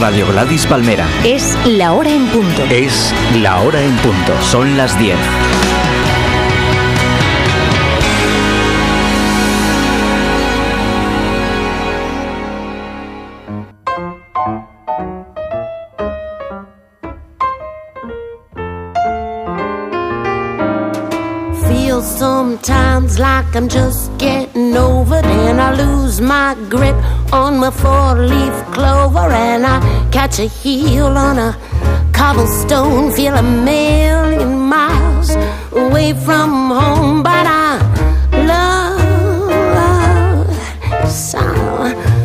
Radio Gladys Palmera. Es la hora en punto. Es la hora en punto. Son las 10. Feel sometimes like I'm just getting over it and I lose my grip on my four-leaf clover and I catch a heel on a cobblestone feel a million miles away from home. But I love so,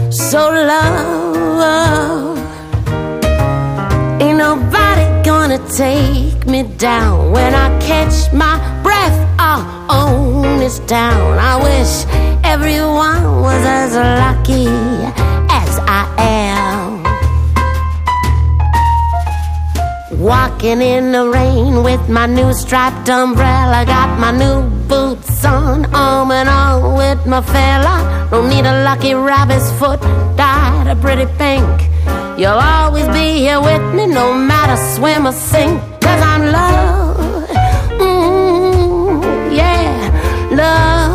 so love. Ain't nobody gonna take me down when I catch my breath. I'll own this town I wish everyone was as lucky as I am. Walking in the rain with my new striped umbrella Got my new boots on, arm in arm with my fella. Don't need a lucky rabbit's foot, dyed a pretty pink. You'll always be here with me no matter swim or sink. Cause I'm loved, mm, yeah, loved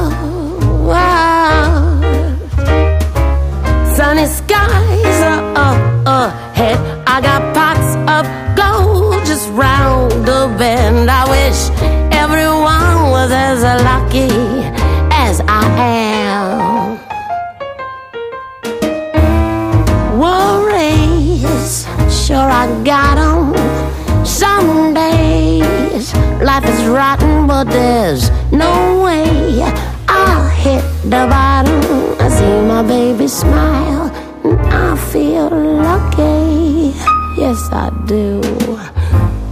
Sunny skies are up ahead I got pots of gold just round the bend I wish everyone was as lucky as I am Worries, sure I got. Some days life is rotten, but there's no way I'll hit the bottom. See my baby smile, and I feel lucky. Yes, I do.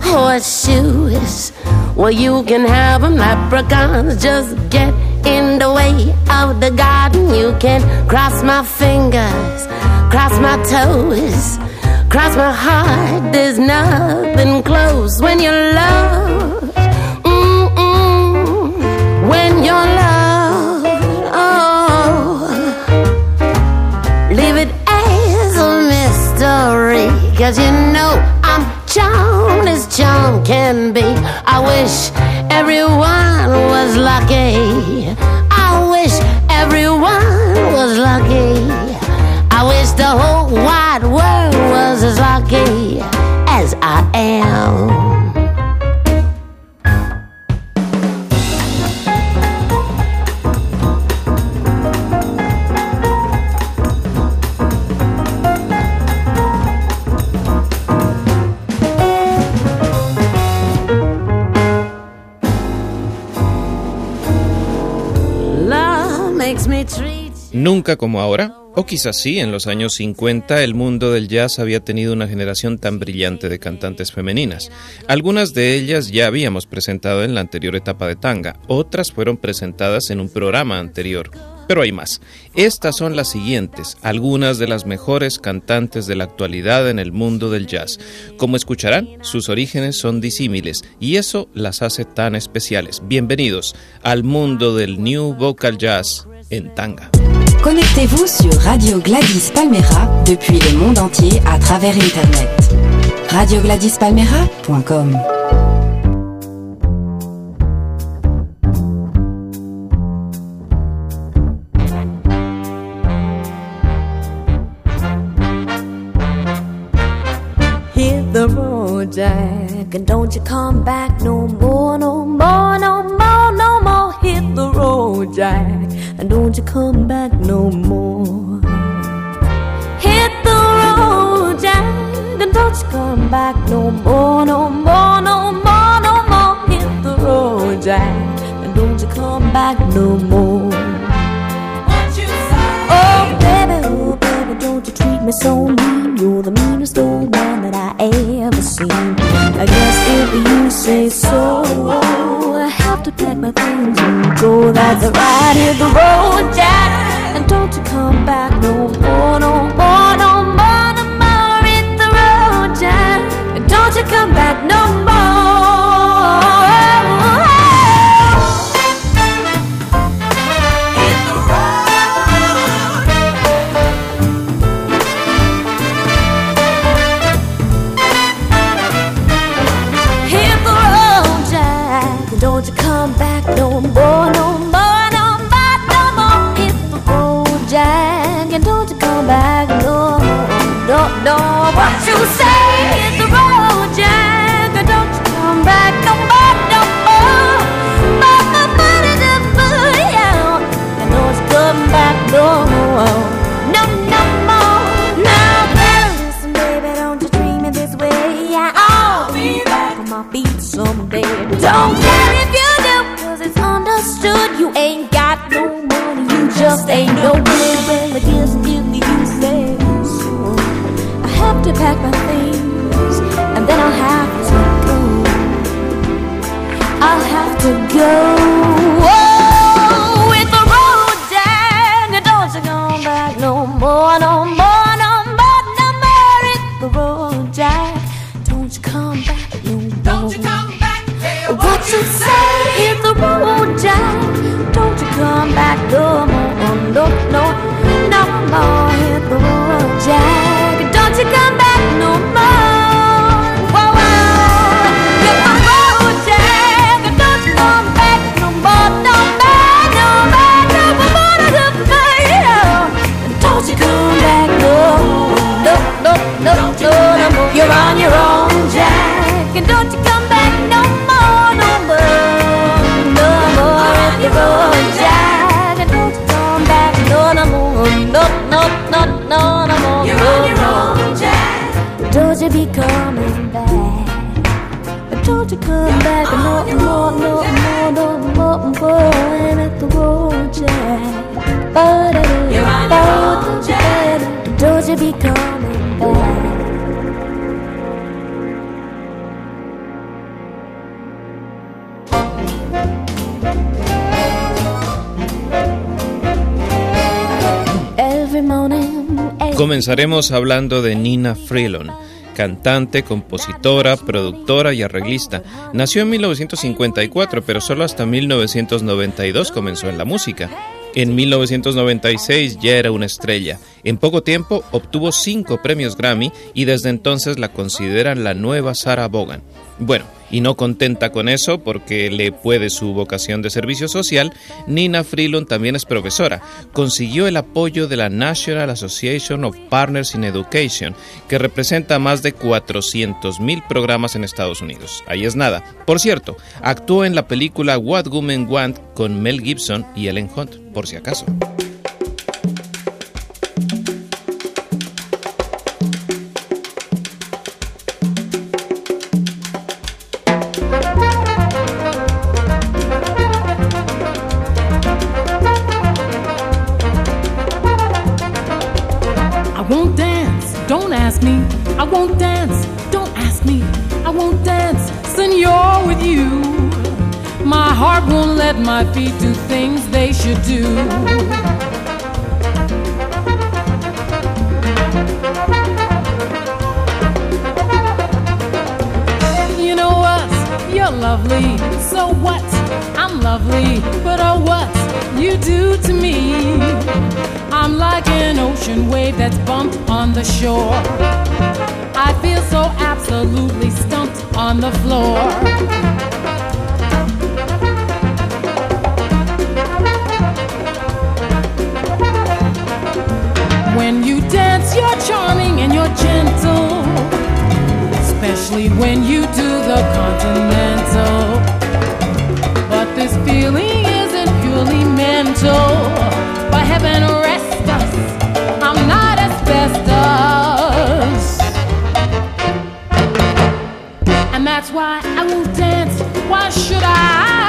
Horseshoes, well, you can have 'em. Leprechauns just get in the way of the garden. You can cross my fingers, cross my toes, cross my heart. There's nothing close when you're loved. Mm-mm. When you're loved, Cause you know I'm charmed as charm can be. I wish everyone was lucky. I wish everyone was lucky. I wish the whole wide world was as lucky as I am. Nunca como ahora, o quizás sí, en los años 50 el mundo del jazz había tenido una generación tan brillante de cantantes femeninas. Algunas de ellas ya habíamos presentado en la anterior etapa de Tanga, otras fueron presentadas en un programa anterior. Pero hay más. Estas son las siguientes, algunas de las mejores cantantes de la actualidad en el mundo del jazz. Como escucharán, sus orígenes son disímiles y eso las hace tan especiales. Bienvenidos al mundo del New Vocal Jazz en Tanga. Connectez-vous sur Radio Gladys Palmera depuis le monde entier à travers Internet. RadioGladysPalmera.com hit the road, Jack, and don't you come back no so mean. You're the meanest old man that I ever seen. I guess if you say so, I have to pack my things and go. That's right, hit the road, Jack. And don't you come back no ain't got no money you just ain't no good. Well I guess if you say so I have to pack my things and then I'll have to go. I'll have to go. Oh, with the road don't you come back no more no more no more no more. Hit the road don't you come back no more don't you come back what you say no more no no no more Jack Comenzaremos hablando de Nina Freelon, cantante, compositora, productora y arreglista. Nació en 1954, pero solo hasta 1992 comenzó en la música. En 1996 ya era una estrella. En poco tiempo obtuvo cinco premios Grammy y desde entonces la consideran la nueva Sarah Vaughan. Bueno, y no contenta con eso, porque le puede su vocación de servicio social, Nina Freelon también es profesora. Consiguió el apoyo de la National Association of Partners in Education, que representa más de 400.000 programas en Estados Unidos. Ahí es nada. Por cierto, actuó en la película What Women Want con Mel Gibson y Ellen Hunt, por si acaso. My feet do things they should do. You know what? You're lovely. So what? I'm lovely. But oh, what you do to me? I'm like an ocean wave that's bumped on the shore. I feel so absolutely stumped on the floor. Gentle, especially when you do the continental. But this feeling isn't purely mental. By heaven, rest us. I'm not asbestos. And that's why I won't dance. Why should I?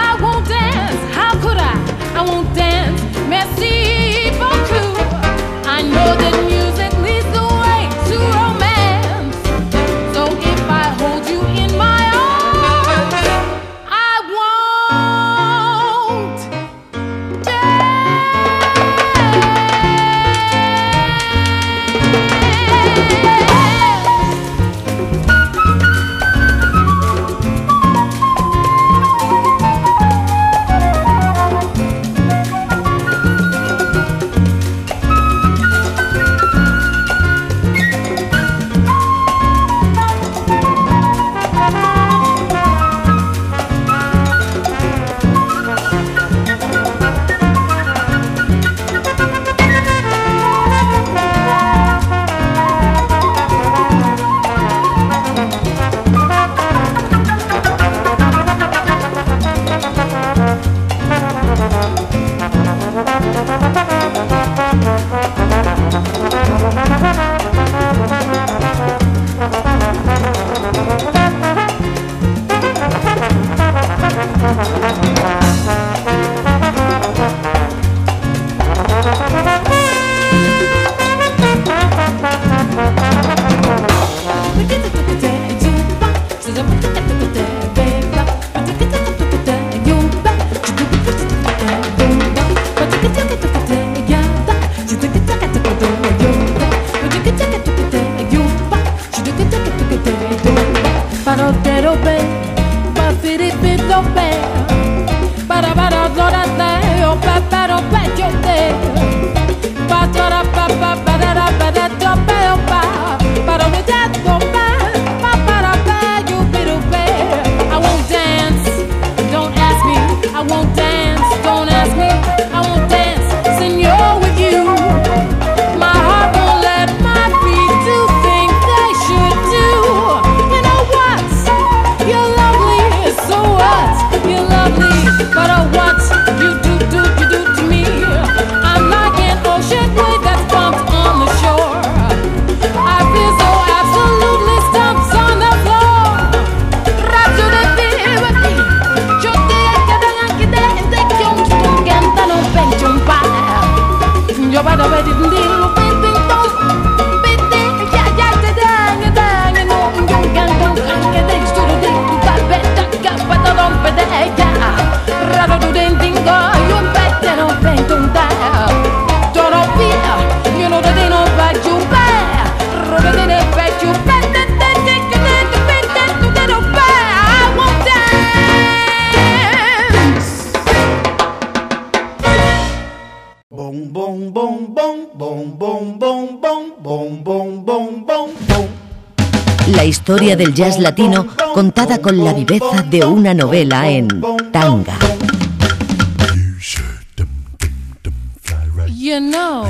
Historia del jazz latino contada con la viveza de una novela en tanga. You know,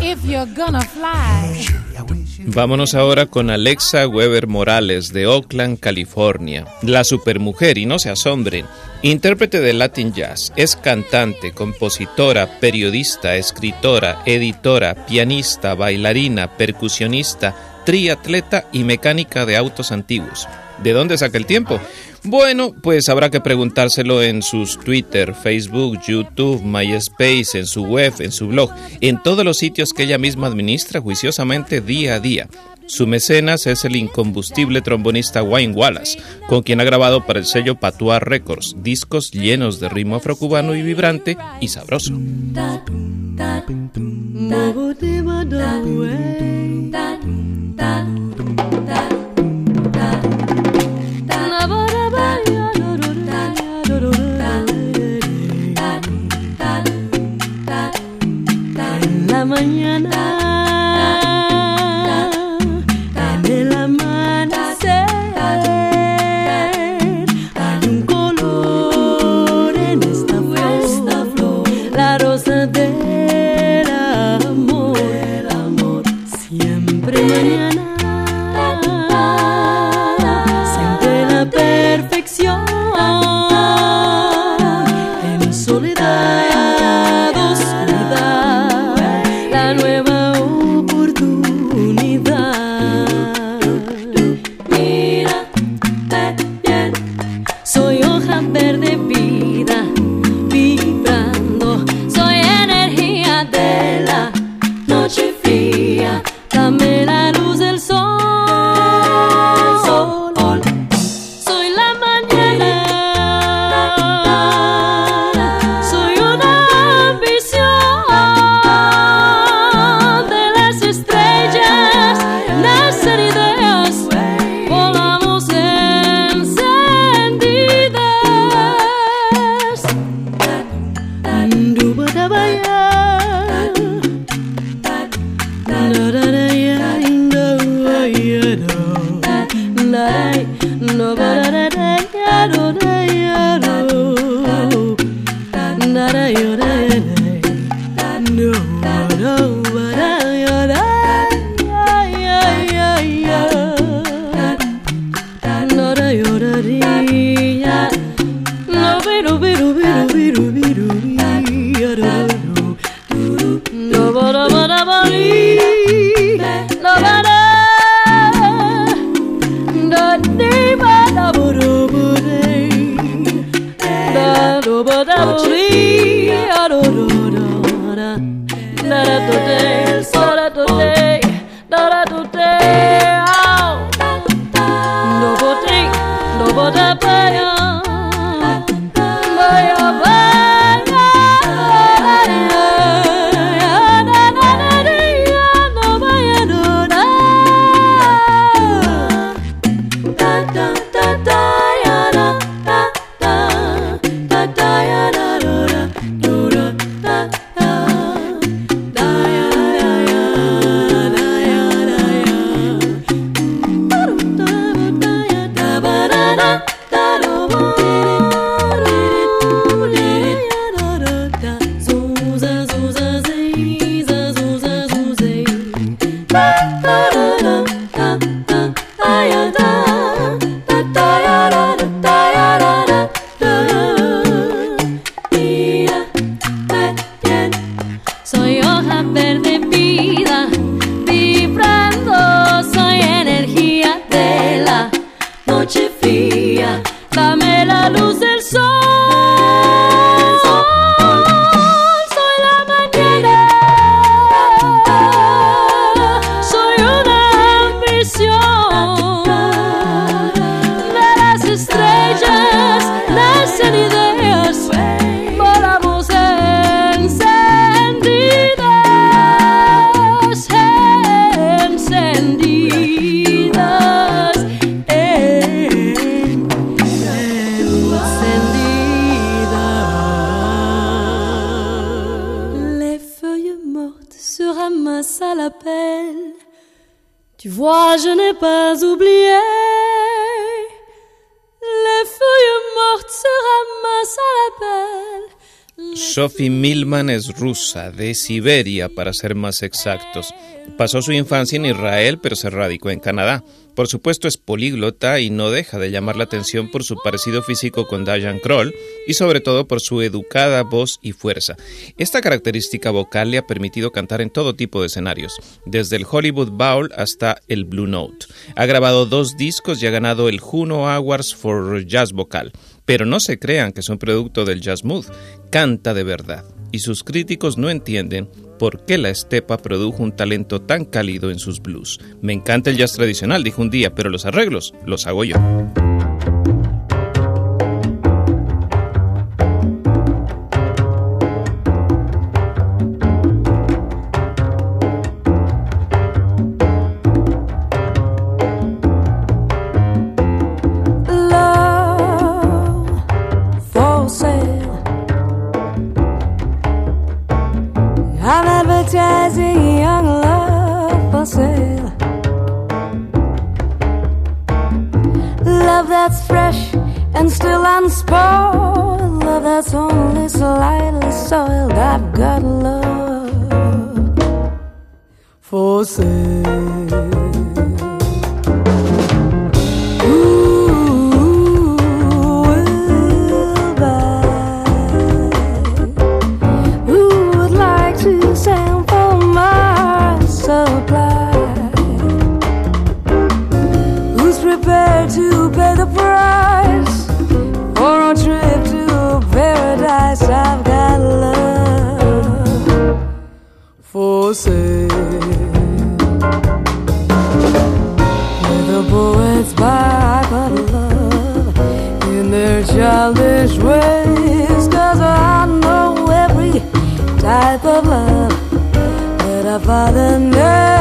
if you're gonna fly. Vámonos ahora con Alexa Weber Morales de Oakland, California. La supermujer, y no se asombren, intérprete de Latin Jazz, es cantante, compositora, periodista, escritora, editora, pianista, bailarina, percusionista, triatleta y mecánica de autos antiguos. ¿De dónde saca el tiempo? Bueno, pues habrá que preguntárselo en sus Twitter, Facebook, YouTube, MySpace, en su web, en su blog, en todos los sitios que ella misma administra juiciosamente día a día. Su mecenas es el incombustible trombonista Wayne Wallace, con quien ha grabado para el sello Patois Records discos llenos de ritmo afrocubano y vibrante y sabroso. Mañana. Dadadaya, Sophie Milman es rusa, de Siberia para ser más exactos. Pasó su infancia en Israel, pero se radicó en Canadá. Por supuesto es políglota y no deja de llamar la atención por su parecido físico con Diane Kroll y sobre todo por su educada voz y fuerza. Esta característica vocal le ha permitido cantar en todo tipo de escenarios, desde el Hollywood Bowl hasta el Blue Note. Ha grabado dos discos y ha ganado el Juno Awards for Jazz Vocal. Pero no se crean que son producto del jazz mood, canta de verdad. Y sus críticos no entienden por qué la estepa produjo un talento tan cálido en sus blues. Me encanta el jazz tradicional, dijo un día, pero los arreglos los hago yo. Unspoiled. Love that's only slightly soiled. I've got love for sale. Father knows.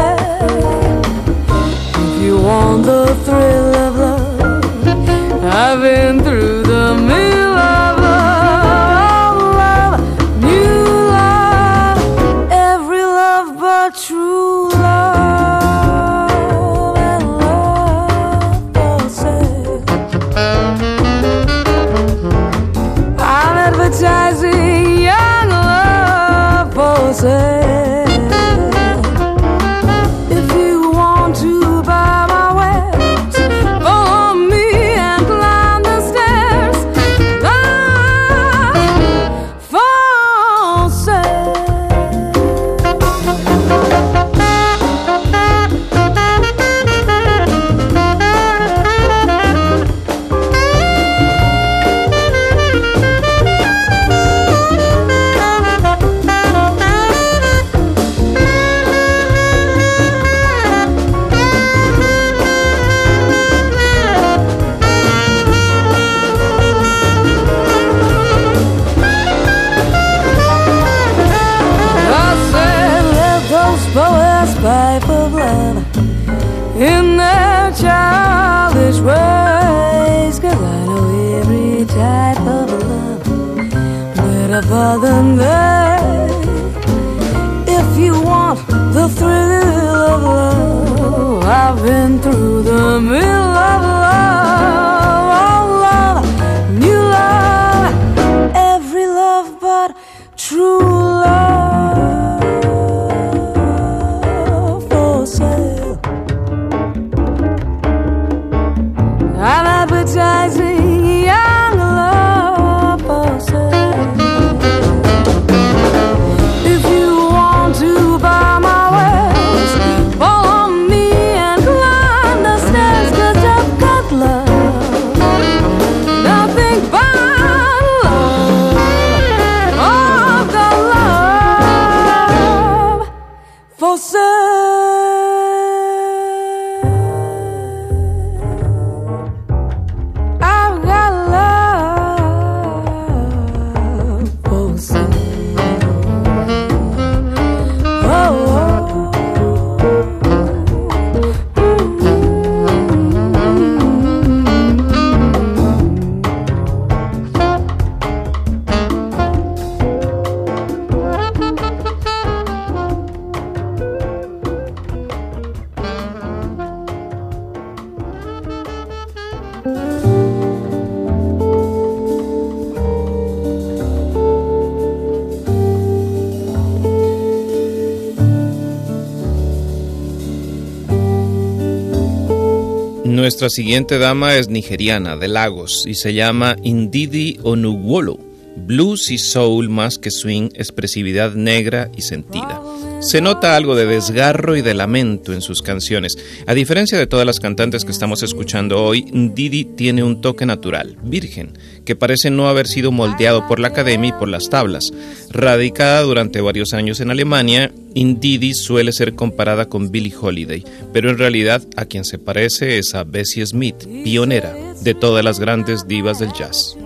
Nuestra siguiente dama es nigeriana, de Lagos, y se llama Indidi Onuwolo. Blues y soul más que swing, expresividad negra y sentida. Se nota algo de desgarro y de lamento en sus canciones. A diferencia de todas las cantantes que estamos escuchando hoy, Didi tiene un toque natural, virgen, que parece no haber sido moldeado por la academia y por las tablas. Radicada durante varios años en Alemania, Indidi suele ser comparada con Billie Holiday, pero en realidad a quien se parece es a Bessie Smith, pionera de todas las grandes divas del jazz.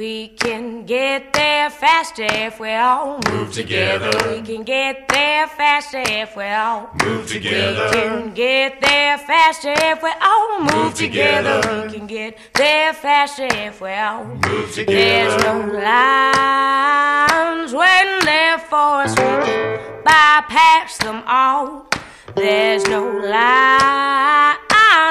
We can get there faster if we all move together. We can get there faster if we all move together. We can get there faster if we all move together. We can get there faster if we all move together. There's no lines waiting there for us. Bypass them all. There's no lines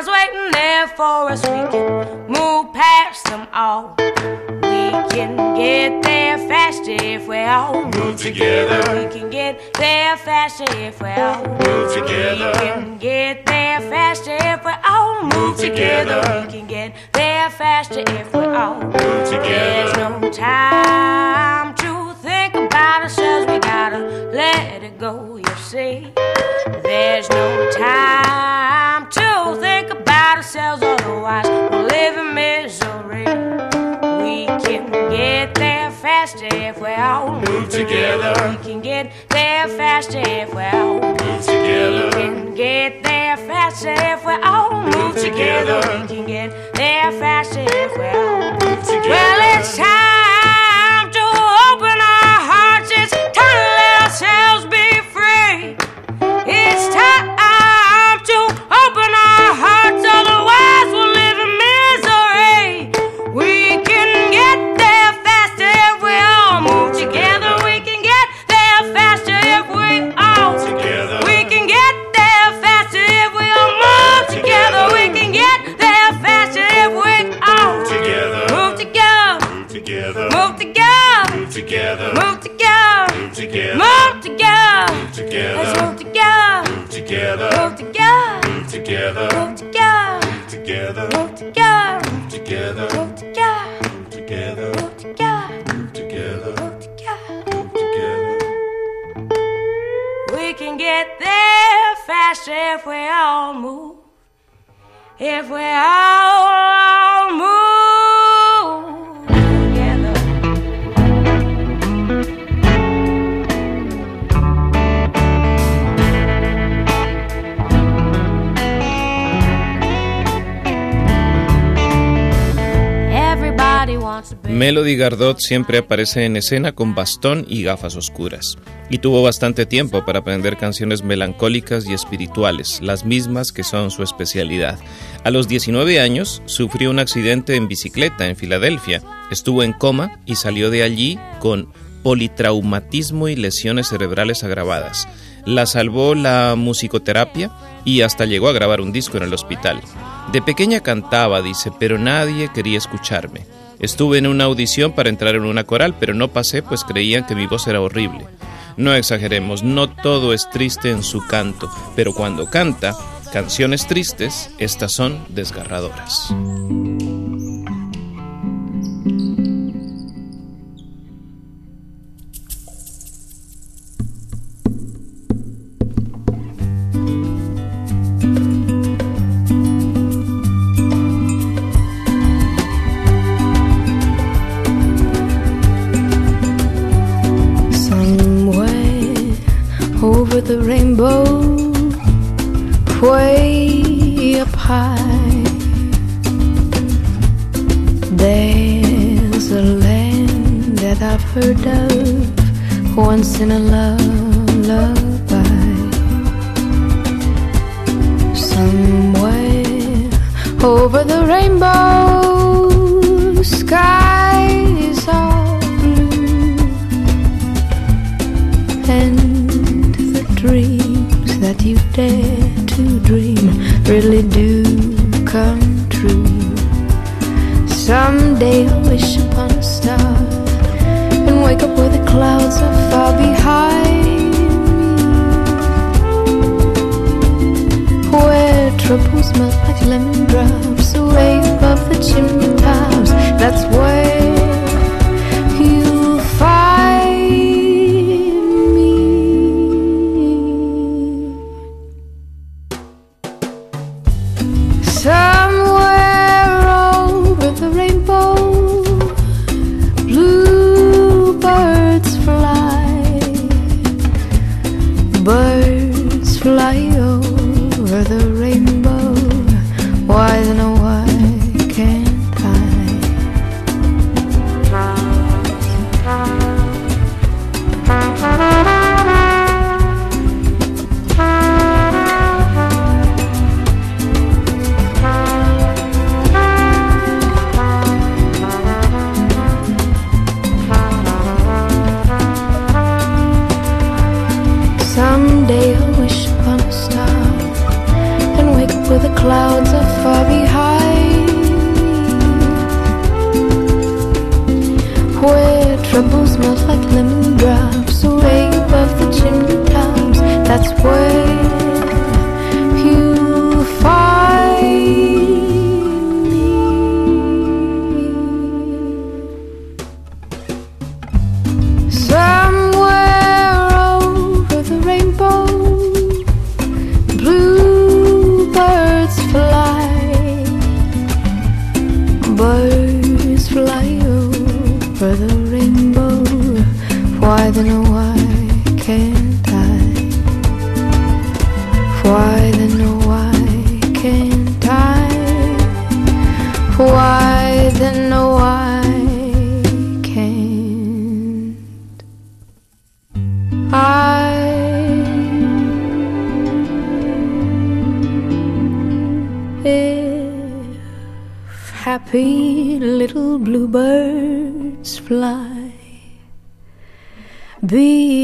waiting there for us. We can move past them all We can get there faster if we all move together. We can get there faster if we all move together. We can get there faster if we all move together. We can get there faster if we all move together. There's no time about ourselves. We gotta let it go, you see. There's no time to think about ourselves, otherwise we'll live in misery We can get there faster if we all move together. We can get there faster if we all move together. We can get there faster if we all move together. We can get there faster if we all move together. Well, it's time Move together. Move together. Move together. Move together. Move together. Move together. Move together. Move together. Move together. Move together. We can get there faster if we all move. If we all move. Melody Gardot siempre aparece en escena con bastón y gafas oscuras, y tuvo bastante tiempo para aprender canciones melancólicas y espirituales, las mismas que son su especialidad. A los 19 años sufrió un accidente en bicicleta en Filadelfia, estuvo en coma y salió de allí con politraumatismo y lesiones cerebrales agravadas. La salvó la musicoterapia y hasta llegó a grabar un disco en el hospital. De pequeña cantaba, dice, pero nadie quería escucharme. Estuve en una audición para entrar en una coral, pero no pasé pues creían que mi voz era horrible. No exageremos, no todo es triste en su canto, pero cuando canta canciones tristes, estas son desgarradoras. Heard of once in a lullaby. Somewhere over the rainbow skies are blue and the dreams that you dare to dream really do come true. Someday I'll wish upon a star trouble smells like lemon drops, away above the chimney tops. That's where.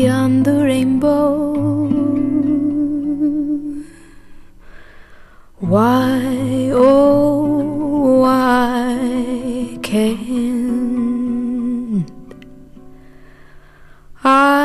Beyond the rainbow. Why, oh, why can't I?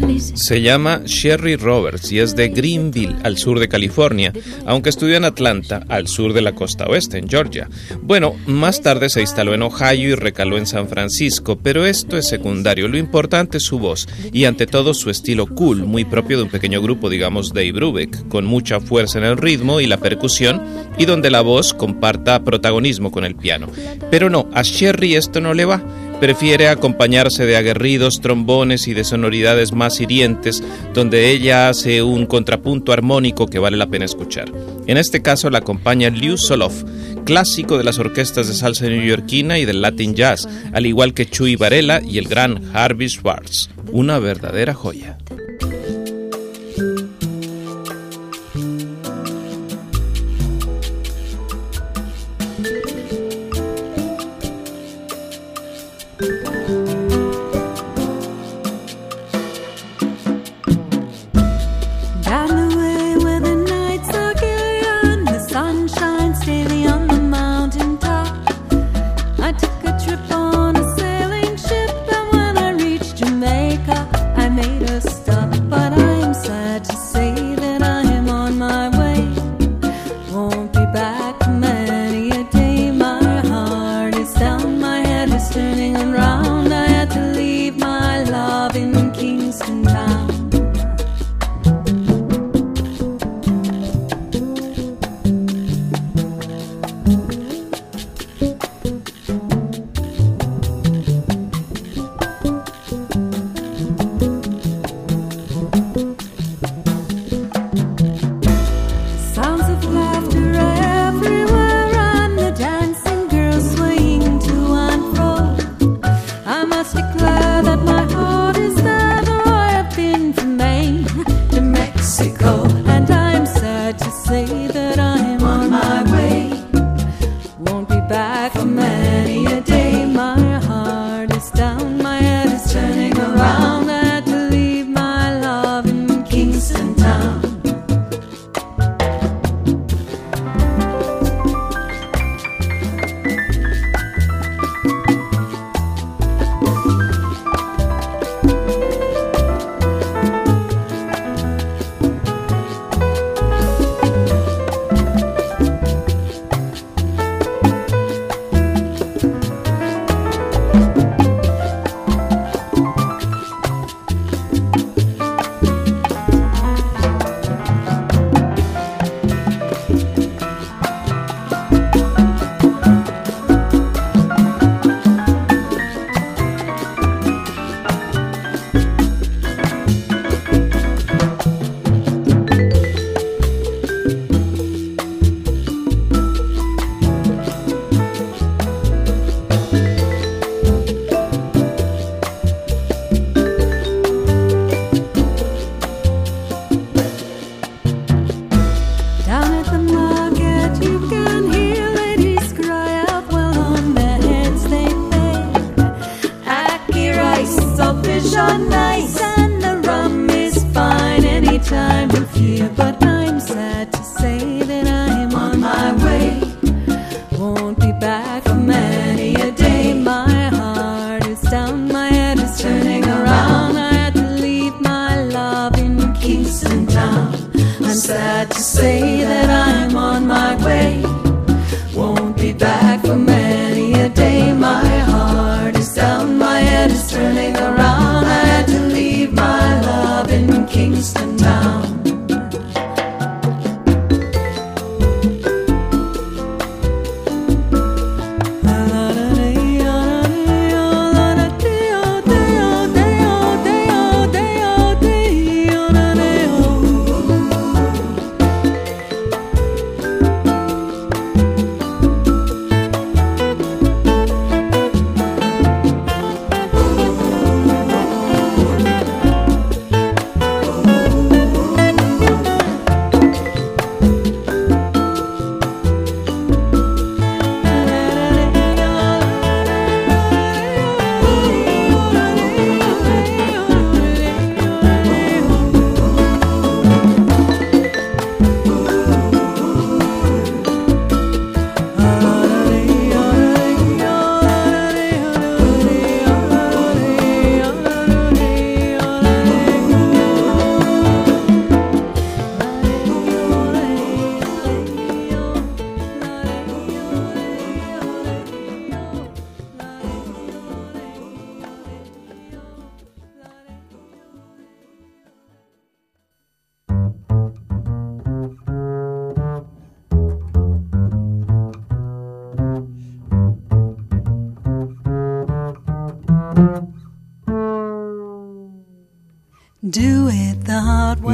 les Se llama Sherry Roberts y es de Greenville, al sur de California, aunque estudió en Atlanta, al sur de la costa oeste, en Georgia. Bueno, más tarde se instaló en Ohio y recaló en San Francisco, pero esto es secundario. Lo importante es su voz y ante todo su estilo cool, muy propio de un pequeño grupo, digamos Dave Brubeck, con mucha fuerza en el ritmo y la percusión y donde la voz comparta protagonismo con el piano. Pero no, a Sherry esto no le va. Prefiere acompañarse de aguerridos trombones y de sonoridades más hirientes, donde ella hace un contrapunto armónico que vale la pena escuchar. En este caso la acompaña Liu Soloff, clásico de las orquestas de salsa neoyorquina y del Latin Jazz, al igual que Chuy Varela y el gran Harvey Schwartz. Una verdadera joya.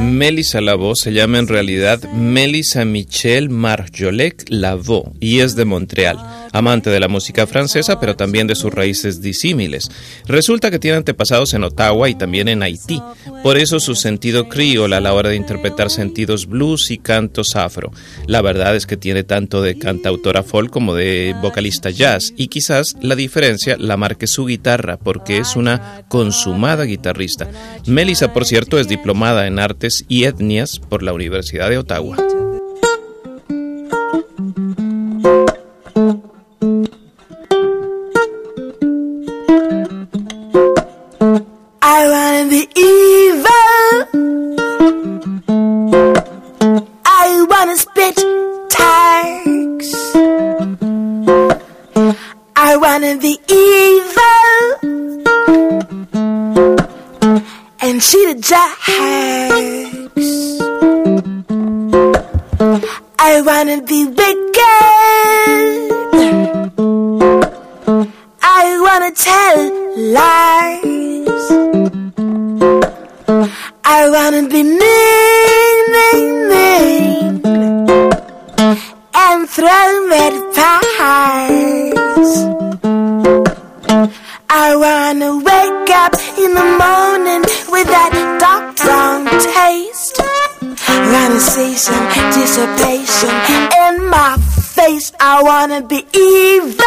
Melissa Lavaux se llama en realidad Melissa Michelle Marjolec Lavaux y es de Montreal, amante de la música francesa pero también de sus raíces disímiles. Resulta que tiene antepasados en Ottawa y también en Haití, por eso su sentido criolla a la hora de interpretar sentidos blues y cantos afro. La verdad es que tiene tanto de cantautora folk como de vocalista jazz y quizás la diferencia la marque su guitarra porque es una consumada guitarrista. Melissa, por cierto, es diplomada en artes y etnias por la Universidad de Ottawa. I wanna be wicked. I wanna tell lies. I wanna be mean, mean, mean, and throw red pies. I wanna wake up in the morning with that dark brown taste. Some dissipation in my face. I wanna be evil.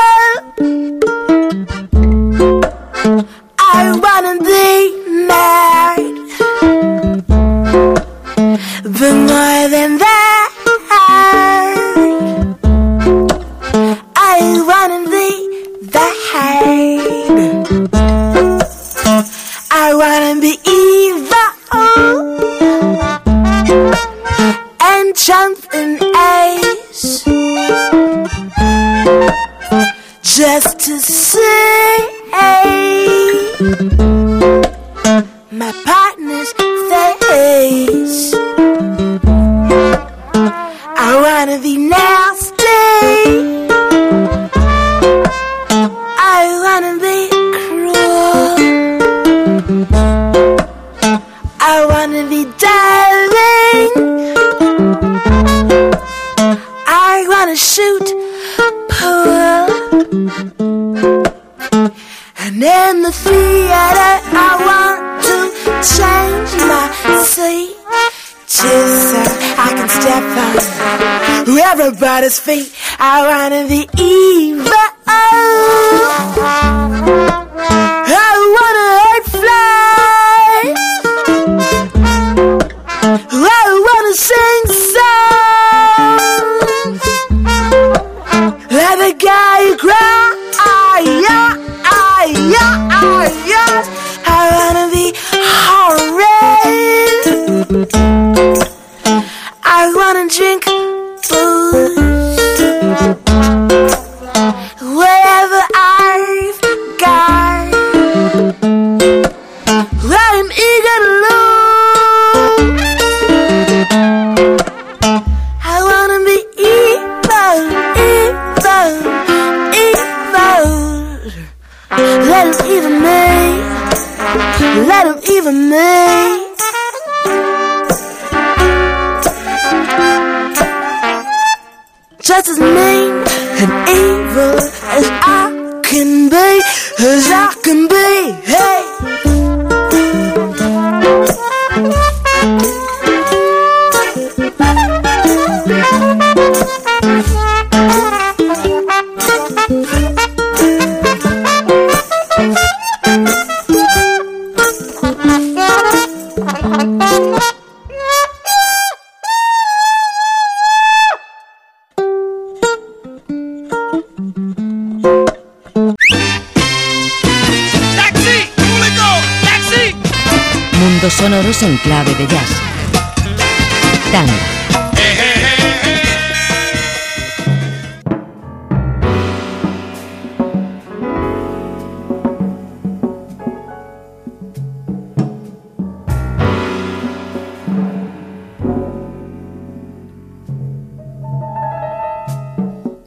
I wanna be mad. But more than in ace just to see my partner's face. I wanna be nasty. In the theater, I want to change my seat. Just so I can step on everybody's feet. I wanna be evil. I wanna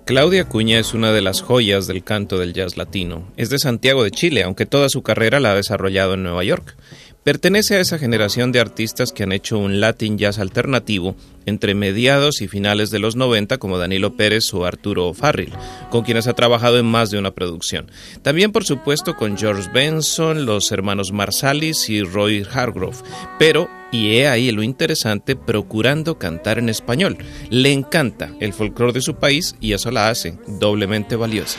Claudia Cuña es una de las joyas del canto del jazz latino. Es de Santiago de Chile, aunque toda su carrera la ha desarrollado en Nueva York. Pertenece a esa generación de artistas que han hecho un Latin jazz alternativo entre mediados y finales de los 90 como Danilo Pérez o Arturo Farril, con quienes ha trabajado en más de una producción. También por supuesto con George Benson, los hermanos Marsalis y Roy Hargrove, pero y he ahí lo interesante, procurando cantar en español. Le encanta el folclore de su país y eso la hace doblemente valiosa.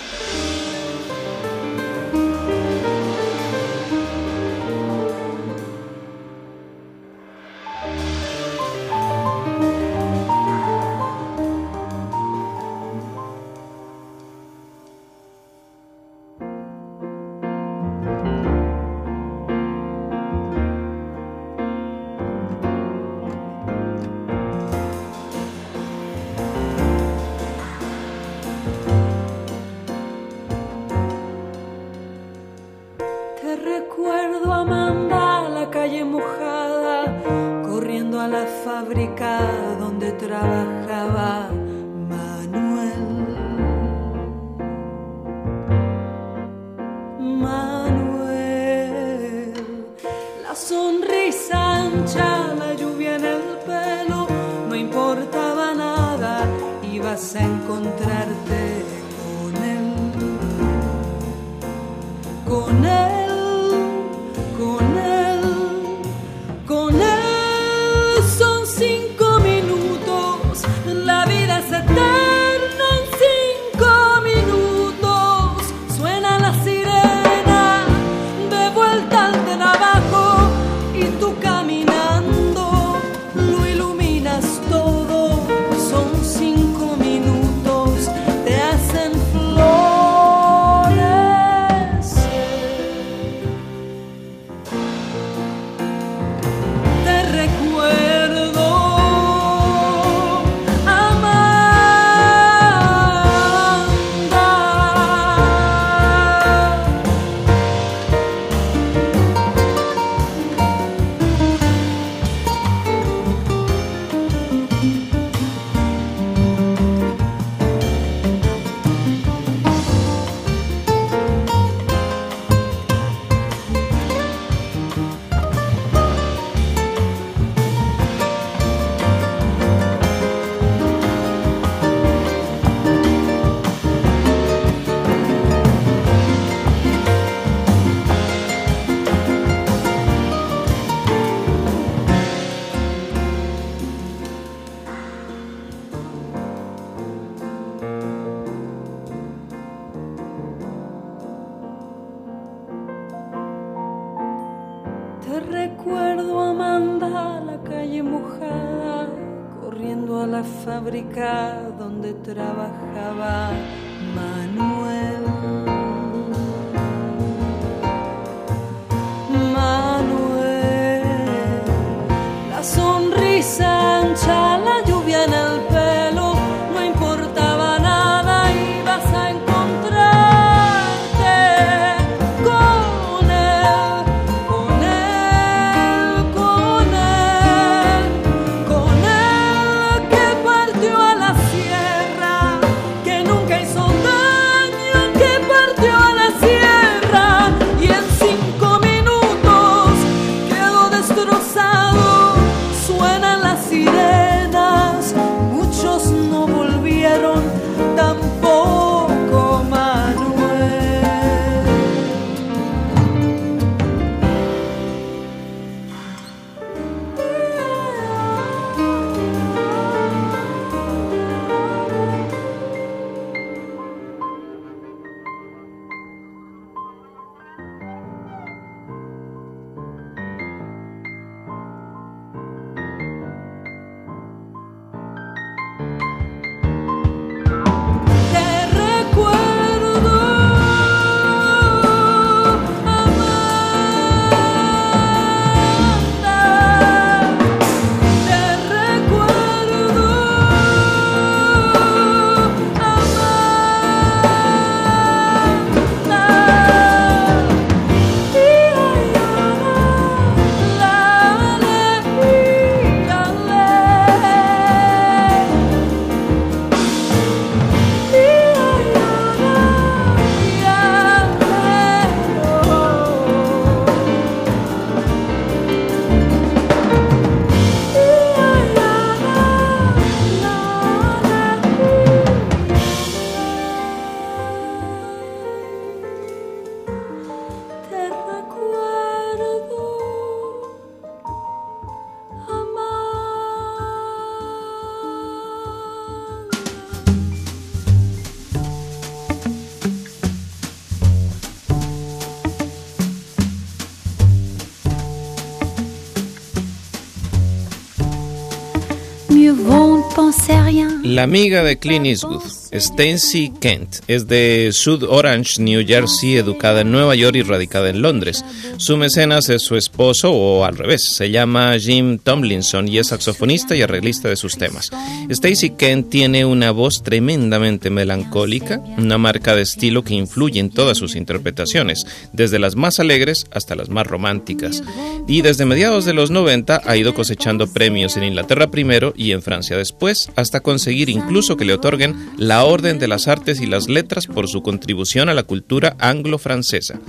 La amiga de Clint Eastwood, Stacey Kent, es de South Orange, New Jersey, educada en Nueva York y radicada en Londres. Su mecenas es su esposo, o al revés, se llama Jim Tomlinson y es saxofonista y arreglista de sus temas. Stacey Kent tiene una voz tremendamente melancólica, una marca de estilo que influye en todas sus interpretaciones, desde las más alegres hasta las más románticas. Y desde mediados de los 90 ha ido cosechando premios en Inglaterra primero y en Francia después, hasta conseguir incluso que le otorguen la Orden de las Artes y las Letras por su contribución a la cultura anglo-francesa.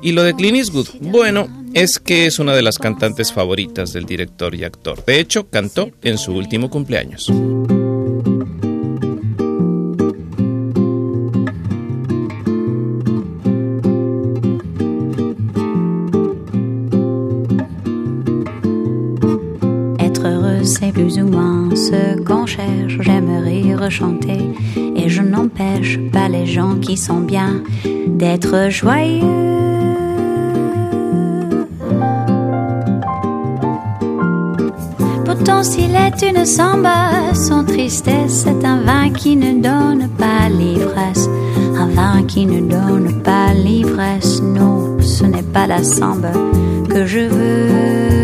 Y lo de Clint Eastwood, bueno, es que es una de las cantantes favoritas del director y actor. De hecho, cantó en su último cumpleaños. C'est plus ou moins ce qu'on cherche. J'aimerais rechanter je n'empêche pas les gens qui sont bien d'être joyeux. Pourtant, s'il est une samba, son tristesse est un vin qui ne donne pas l'ivresse. Un vin qui ne donne pas l'ivresse. Non, ce n'est pas la samba que je veux.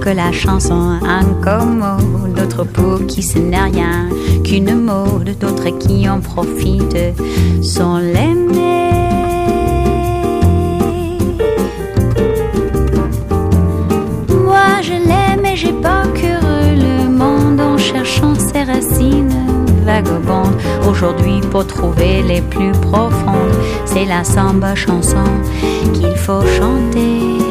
Que la chanson un como, d'autres pour qui ce n'est rien qu'une mode, d'autres qui en profitent sans l'aimer. Moi je l'aime et j'ai parcouru le monde en cherchant ses racines vagabondes. Aujourd'hui pour trouver les plus profondes, c'est la samba chanson qu'il faut chanter.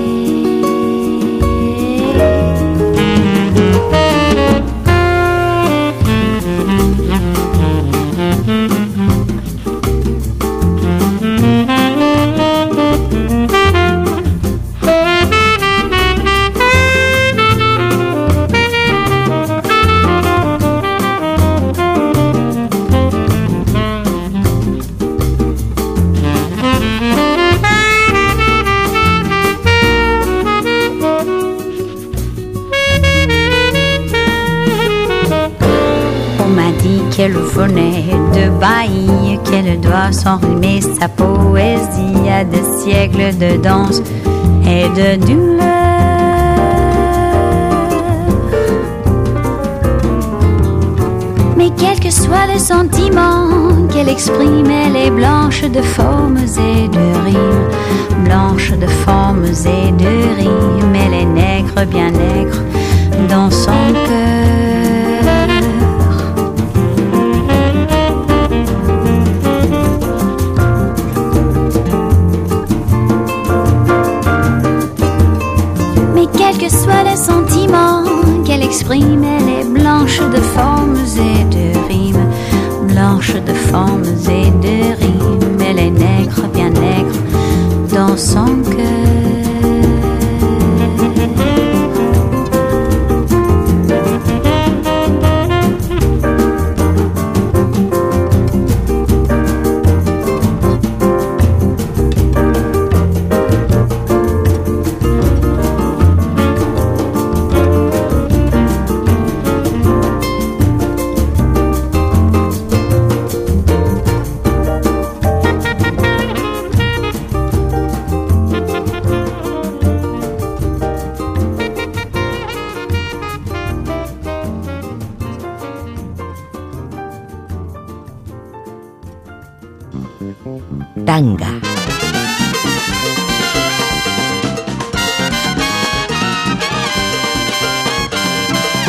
Doit s'enrimer sa poésie à des siècles de danse et de douleur. Mais quel que soit le sentiment qu'elle exprime, elle est blanche de formes et de rimes, blanche de formes et de rimes, elle est nègre, bien nègre dans son cœur. Soit les sentiments qu'elle exprime, elle est blanche de formes et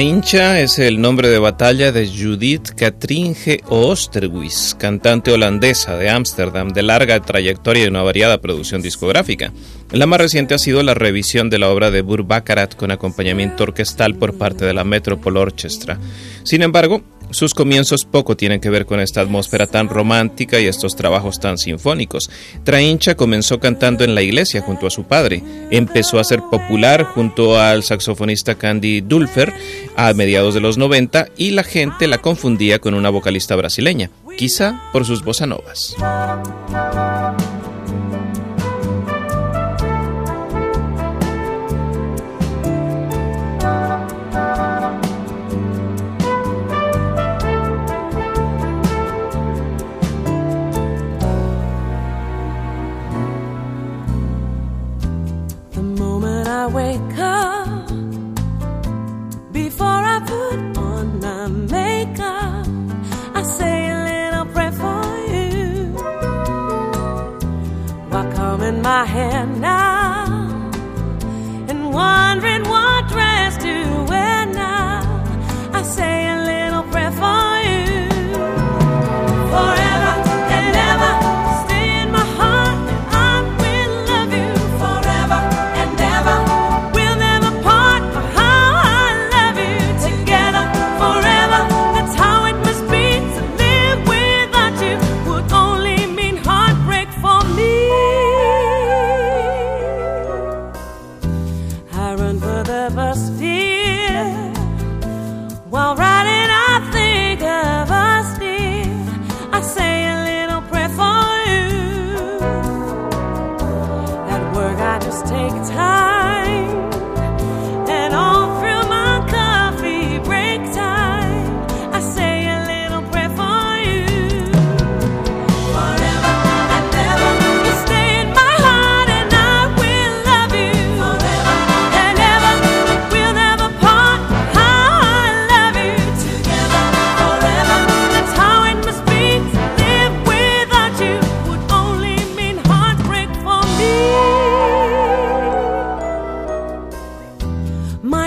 Traincha es el nombre de batalla de Judith Katringe Oosterhuis, cantante holandesa de Ámsterdam de larga trayectoria y una variada producción discográfica. La más reciente ha sido la revisión de la obra de Burt Baccarat con acompañamiento orquestal por parte de la Metropole Orchestra. Sin embargo, sus comienzos poco tienen que ver con esta atmósfera tan romántica y estos trabajos tan sinfónicos. Traincha comenzó cantando en la iglesia junto a su padre. Empezó a ser popular junto al saxofonista Candy Dulfer a mediados de los 90 y la gente la confundía con una vocalista brasileña, quizá por sus bossa novas.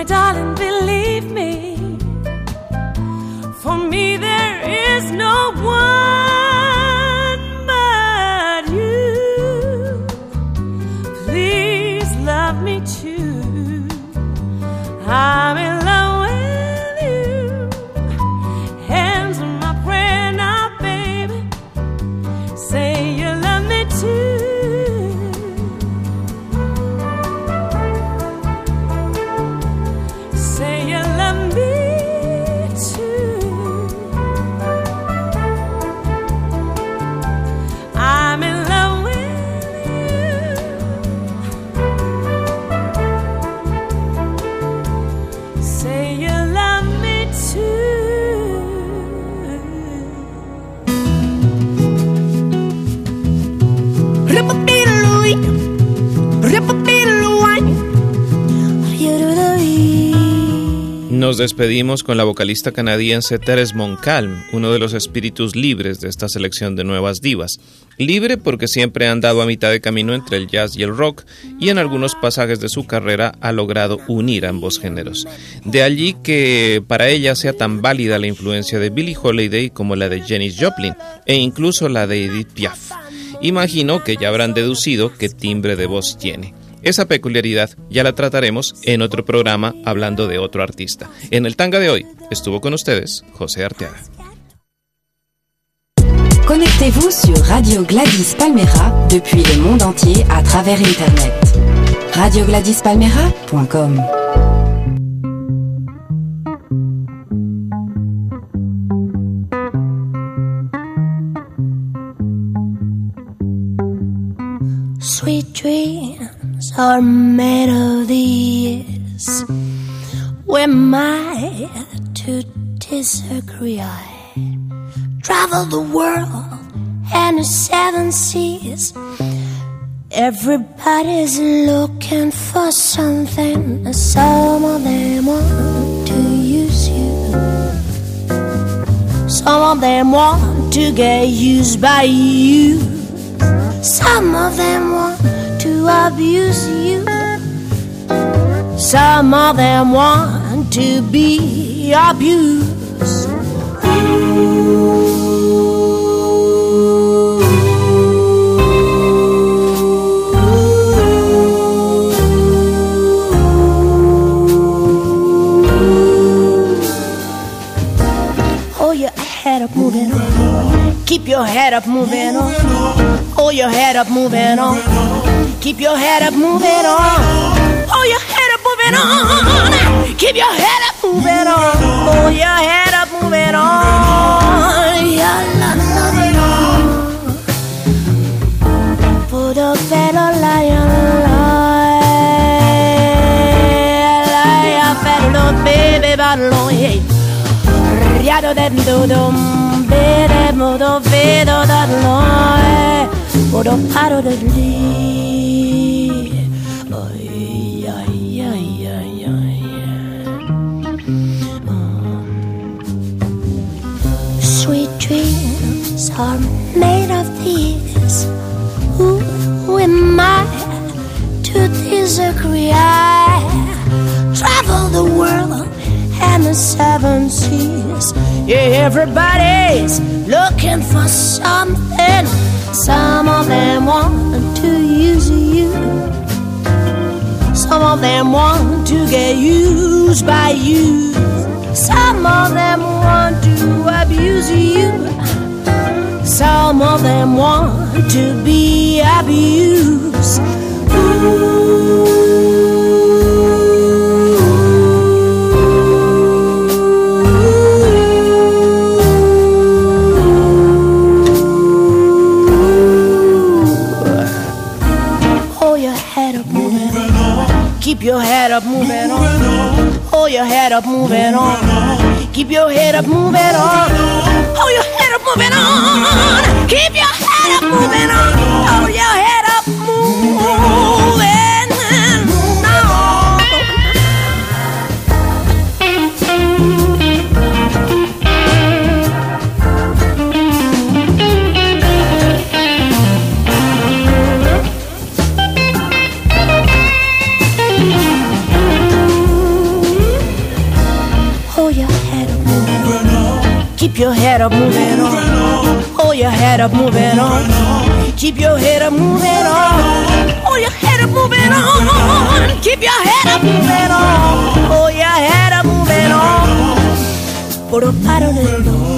darling, despedimos con la vocalista canadiense Teres Moncalm, uno de los espíritus libres de esta selección de nuevas divas. Libre porque siempre ha andado a mitad de camino entre el jazz y el rock y en algunos pasajes de su carrera ha logrado unir ambos géneros. De allí que para ella sea tan válida la influencia de Billie Holiday como la de Janis Joplin e incluso la de Edith Piaf. Imagino que ya habrán deducido qué timbre de voz tiene. Esa peculiaridad ya la trataremos en otro programa hablando de otro artista. En el tanga de hoy estuvo con ustedes José Arteaga. Connectez-vous sur Radio Gladys Palmera depuis le monde entier à travers Internet. radiogladispalmera.com Sweet dreams are made of these. We're to disagree. I travel the world and the seven seas. Everybody's looking for something. Some of them want to use you. Some of them want to get used by you. Some of them want to abuse you. Some of them want to be abused. Oh, head up, moving on. Keep your head up, moving on. Hold your head up, moving on. Keep your head up, moving on. Hold your head up, moving on. Keep your head up, moving on. Hold your head up, moving on. Put a baby. Riado den do dum bere modo vedo da noi modo paro de li ay ay Sweet dreams are made of these. Who am I to disagree? I travel the world and the seven seas. Yeah, everybody's looking for something. Some of them want to use you. Some of them want to get used by you. Some of them want to abuse you. Some of them want to be abused. Hold your head up, moving on. Hold your head up, moving on. Keep your head up, moving on. Hold your head up, moving on. Keep your head up, moving on. Hold your head Keep your head up, moving on. Hold your head up, moving on. Keep your head up, moving on. Hold your head up, moving on. Keep your head up, moving on. Hold your head up, moving on. Por paro de.